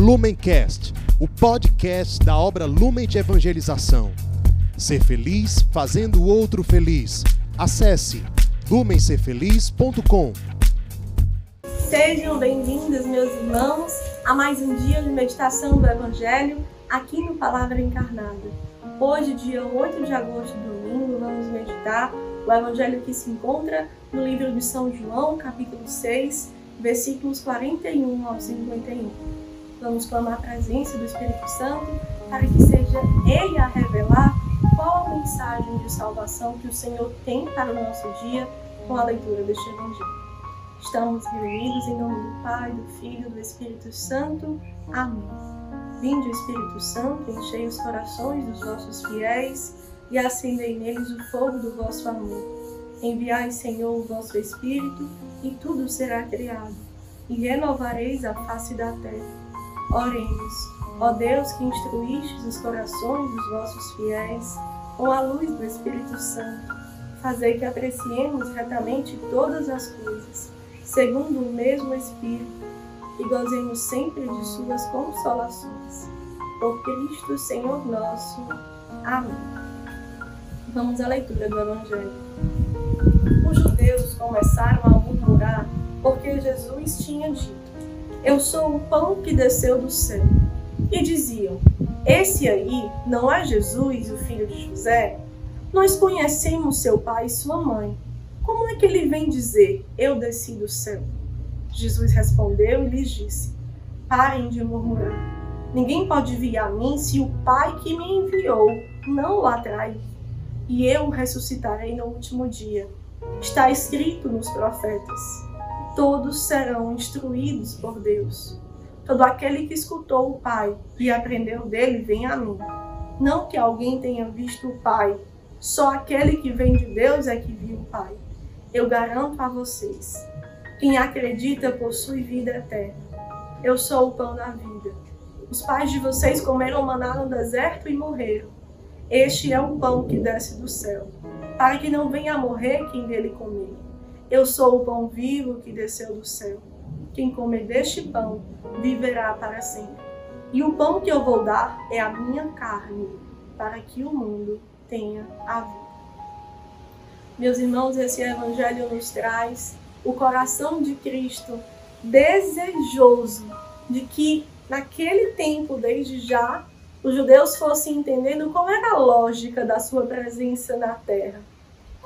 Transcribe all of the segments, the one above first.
Lumencast, o podcast da obra Lumen de Evangelização. Ser feliz fazendo o outro feliz. Acesse lumencerfeliz.com. Sejam bem-vindos, meus irmãos, a mais um dia de meditação do Evangelho aqui no Palavra Encarnada. Hoje, dia 8 de agosto, domingo, vamos meditar o Evangelho que se encontra no livro de São João, capítulo 6, versículos 41 ao 51. Vamos clamar a presença do Espírito Santo para que seja Ele a revelar qual a mensagem de salvação que o Senhor tem para o nosso dia com a leitura deste Evangelho. Estamos reunidos em nome do Pai, do Filho e do Espírito Santo. Amém. Vinde, Espírito Santo, enchei os corações dos vossos fiéis e acendei neles o fogo do vosso amor. Enviai, Senhor, o vosso Espírito, e tudo será criado, e renovareis a face da terra. Oremos, ó Deus que instruístes os corações dos vossos fiéis com a luz do Espírito Santo, fazei que apreciemos retamente todas as coisas, segundo o mesmo Espírito, e gozemos sempre de suas consolações. Por Cristo, Senhor nosso. Amém. Vamos à leitura do Evangelho. Os judeus começaram a murmurar porque Jesus tinha dito: Eu sou o pão que desceu do céu. E diziam: Esse aí não é Jesus, o filho de José? Nós conhecemos seu pai e sua mãe. Como é que ele vem dizer: Eu desci do céu? Jesus respondeu e lhes disse: Parem de murmurar. Ninguém pode vir a mim se o Pai que me enviou não o atrai. E eu o ressuscitarei no último dia. Está escrito nos profetas: todos serão instruídos por Deus. Todo aquele que escutou o Pai e aprendeu dele vem a mim. Não que alguém tenha visto o Pai, só aquele que vem de Deus é que viu o Pai. Eu garanto a vocês: quem acredita possui vida eterna. Eu sou o pão da vida. Os pais de vocês comeram maná no deserto e morreram. Este é o pão que desce do céu para que não venha a morrer quem dele comer. Eu sou o pão vivo que desceu do céu. Quem comer deste pão viverá para sempre. E o pão que eu vou dar é a minha carne, para que o mundo tenha a vida. Meus irmãos, esse evangelho nos traz o coração de Cristo desejoso de que naquele tempo, desde já, os judeus fossem entendendo qual era a lógica da sua presença na terra.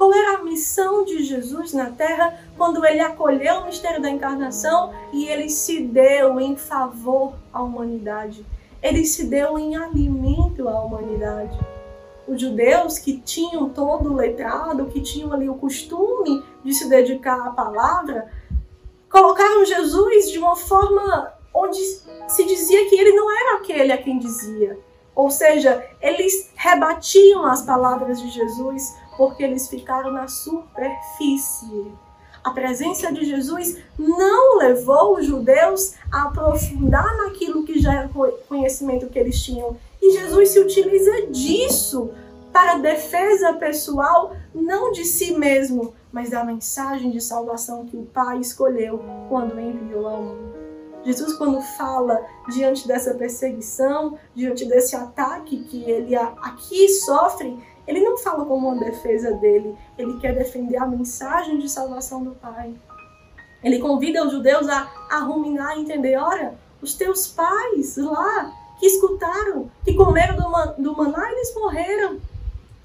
Qual era a missão de Jesus na terra quando ele acolheu o mistério da encarnação e ele se deu em favor à humanidade? Ele se deu em alimento à humanidade. Os judeus que tinham todo o letrado, que tinham ali o costume de se dedicar à palavra, colocaram Jesus de uma forma onde se dizia que ele não era aquele a quem dizia. Ou seja, eles rebatiam as palavras de Jesus porque eles ficaram na superfície. A presença de Jesus não levou os judeus a aprofundar naquilo que já era conhecimento que eles tinham. E Jesus se utiliza disso para defesa pessoal, não de si mesmo, mas da mensagem de salvação que o Pai escolheu quando enviou ao mundo. Jesus, quando fala diante dessa perseguição, diante desse ataque que ele aqui sofre, ele não fala como uma defesa dele, ele quer defender a mensagem de salvação do Pai. Ele convida os judeus a, a ruminar e entender: olha, os teus pais lá que escutaram, que comeram do, man, do maná, eles morreram.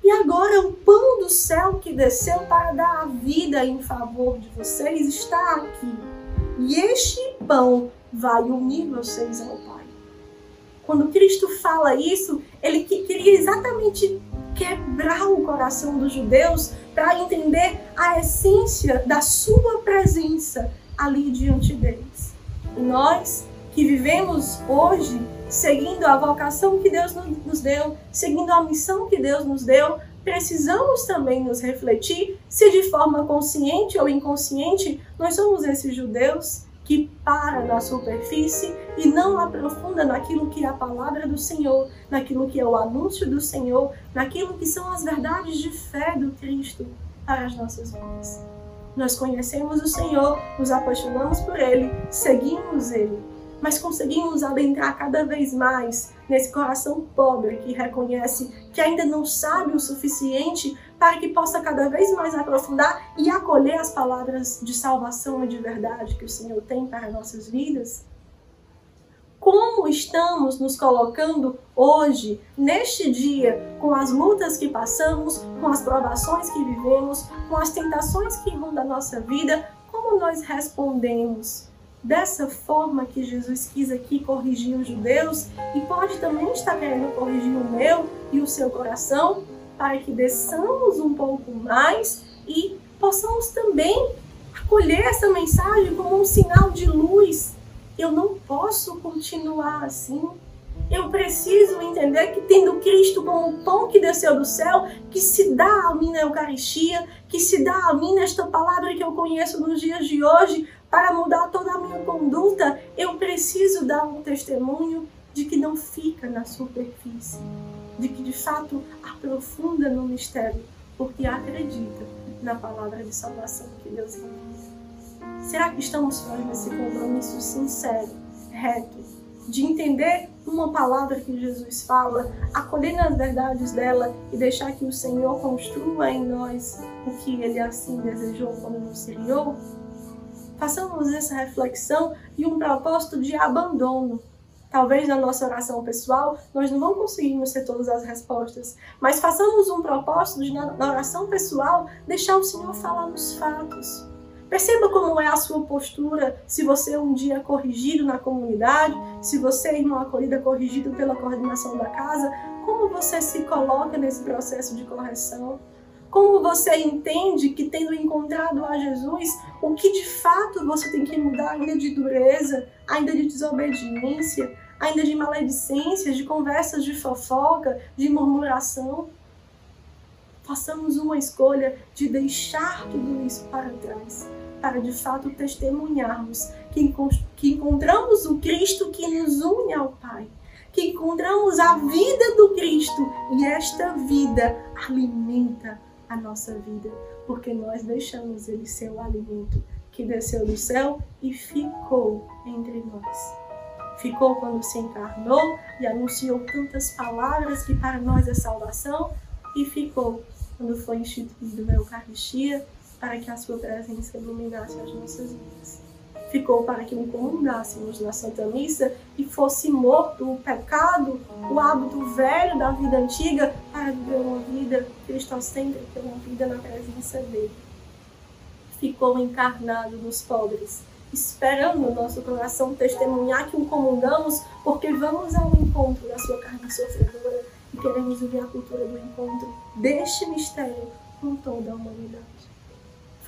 E agora o pão do céu que desceu para dar a vida em favor de vocês está aqui. E este pão vai unir vocês ao Pai. Quando Cristo fala isso, ele queria exatamente quebrar o coração dos judeus para entender a essência da sua presença ali diante deles. E nós que vivemos hoje seguindo a vocação que Deus nos deu, seguindo a missão que Deus nos deu, precisamos também nos refletir se de forma consciente ou inconsciente nós somos esses judeus que para na superfície e não aprofunda naquilo que é a palavra do Senhor, naquilo que é o anúncio do Senhor, naquilo que são as verdades de fé do Cristo para as nossas vidas. Nós conhecemos o Senhor, nos apaixonamos por Ele, seguimos Ele, mas conseguimos adentrar cada vez mais nesse coração pobre que reconhece que ainda não sabe o suficiente para que possa cada vez mais aprofundar e acolher as palavras de salvação e de verdade que o Senhor tem para nossas vidas? Como estamos nos colocando hoje, neste dia, com as lutas que passamos, com as provações que vivemos, com as tentações que rondam a nossa vida, como nós respondemos? Dessa forma que Jesus quis aqui corrigir os judeus e pode também estar querendo corrigir o meu e o seu coração para que desçamos um pouco mais e possamos também acolher essa mensagem como um sinal de luz. Eu não posso continuar assim. Eu preciso entender que tendo Cristo como o pão que desceu do céu, que se dá a mim na Eucaristia, que se dá a mim nesta palavra que eu conheço nos dias de hoje, para mudar toda a minha conduta, eu preciso dar um testemunho de que não fica na superfície, de que de fato aprofunda no mistério, porque acredita na palavra de salvação que Deus envia. Será que estamos fazendo esse compromisso sincero, reto, de entender uma palavra que Jesus fala, acolher nas verdades dela e deixar que o Senhor construa em nós o que Ele assim desejou quando nos criou? Façamos essa reflexão e um propósito de abandono. Talvez na nossa oração pessoal nós não vamos conseguir ser todas as respostas, mas façamos um propósito de, na oração pessoal, deixar o Senhor falar nos fatos. Perceba como é a sua postura se você um dia é corrigido na comunidade, se você, irmão acolhida, é corrigido pela coordenação da casa, como você se coloca nesse processo de correção. Como você entende que, tendo encontrado a Jesus, o que de fato você tem que mudar ainda de dureza, ainda de desobediência, ainda de maledicências, de conversas de fofoca, de murmuração? Façamos uma escolha de deixar tudo isso para trás, para de fato testemunharmos que, que encontramos o Cristo que nos une ao Pai que encontramos a vida do Cristo e esta vida alimenta a nossa vida, porque nós deixamos Ele ser o alimento que desceu do céu e ficou entre nós. Ficou quando se encarnou e anunciou tantas palavras que para nós é salvação, e ficou quando foi instituído a Eucaristia para que a sua presença iluminasse as nossas vidas ficou para que comungássemos na Santa Missa e fosse morto o pecado, o hábito velho da vida antiga, para viver uma vida cristocêntrica, uma vida na presença dele. Ficou encarnado nos pobres, esperando o nosso coração testemunhar que o comungamos, porque vamos ao encontro da sua carne sofredora e queremos viver a cultura do encontro deste mistério com toda a humanidade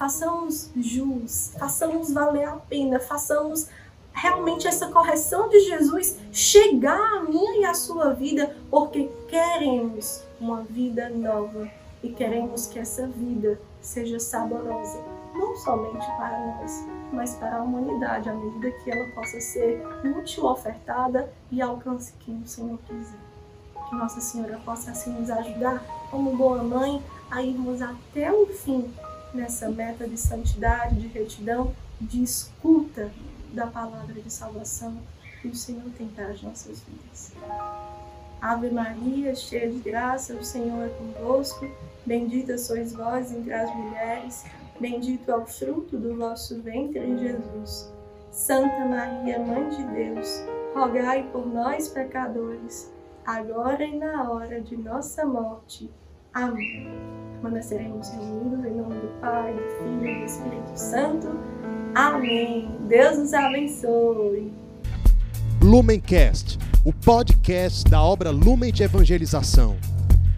façamos jus, façamos valer a pena, façamos realmente essa correção de Jesus chegar à minha e à sua vida, porque queremos uma vida nova e queremos que essa vida seja saborosa, não somente para nós, mas para a humanidade, à medida que ela possa ser útil, ofertada e alcance quem o Senhor quiser. Que Nossa Senhora possa assim nos ajudar, como boa mãe, a irmos até o fim nessa meta de santidade, de retidão, de escuta da palavra de salvação que o Senhor tem para as nossas vidas. Ave Maria, cheia de graça, o Senhor é convosco. Bendita sois vós entre as mulheres, bendito é o fruto do vosso ventre, Jesus. Santa Maria, Mãe de Deus, rogai por nós, pecadores, agora e na hora de nossa morte. Amém. Quando seremos reunidos em nome do Pai, do Filho e do Espírito Santo. Amém. Deus nos abençoe. Lumencast, o podcast da obra Lumen de Evangelização.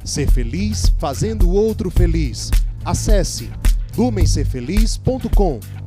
Ser feliz fazendo o outro feliz. Acesse lumencerfeliz.com.